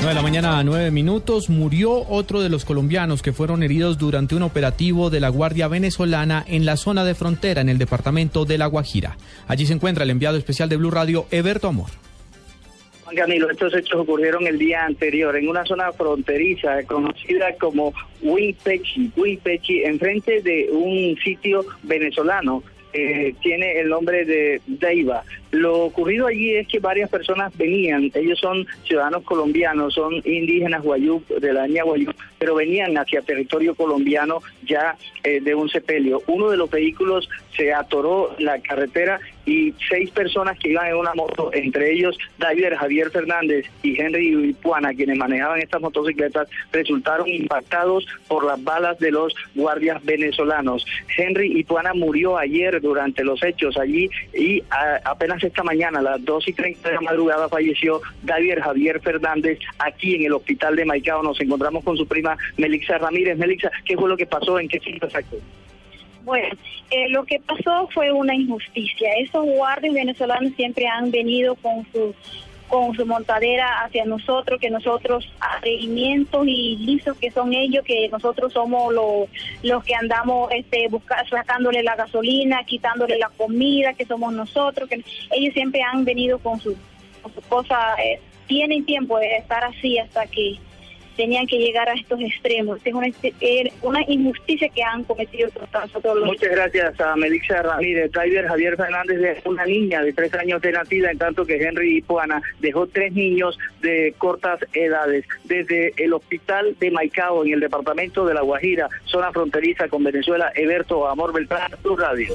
9 de la mañana a 9 minutos murió otro de los colombianos que fueron heridos durante un operativo de la Guardia Venezolana en la zona de frontera en el departamento de La Guajira. Allí se encuentra el enviado especial de Blue Radio, Eberto Amor. Juan Camilo, estos hechos ocurrieron el día anterior en una zona fronteriza conocida como Huipechi, Huipechi, enfrente de un sitio venezolano. Eh, tiene el nombre de Deiva. Lo ocurrido allí es que varias personas venían, ellos son ciudadanos colombianos, son indígenas guayú, de la etnia guayú, pero venían hacia territorio colombiano ya eh, de un sepelio. Uno de los vehículos se atoró la carretera y seis personas que iban en una moto, entre ellos David Javier Fernández y Henry Ipuana, quienes manejaban estas motocicletas, resultaron impactados por las balas de los guardias venezolanos. Henry Ipuana murió ayer durante los hechos allí y apenas esta mañana, a las 2 y 30 de la madrugada, falleció David Javier Fernández aquí en el hospital de Maicao. Nos encontramos con su prima Melixa Ramírez. Melixa, ¿qué fue lo que pasó? ¿En qué sitio exacto? Bueno, eh, lo que pasó fue una injusticia. Esos guardias venezolanos siempre han venido con su con su montadera hacia nosotros, que nosotros atrevimientos y lisos que son ellos, que nosotros somos los, los que andamos este, buscar, sacándole la gasolina, quitándole la comida, que somos nosotros, que ellos siempre han venido con su, con su cosa, eh, tienen tiempo de estar así hasta que tenían que llegar a estos extremos. Es una, injusticia que han cometido nosotros los... Muchas gracias a Melissa Ramírez. Tyler Javier Fernández de una niña de tres años de nacida, en tanto que Henry Ipuana dejó tres niños de cortas edades. Desde el hospital de Maicao, en el departamento de La Guajira, zona fronteriza con Venezuela, Eberto Amor Beltrán, tu radio.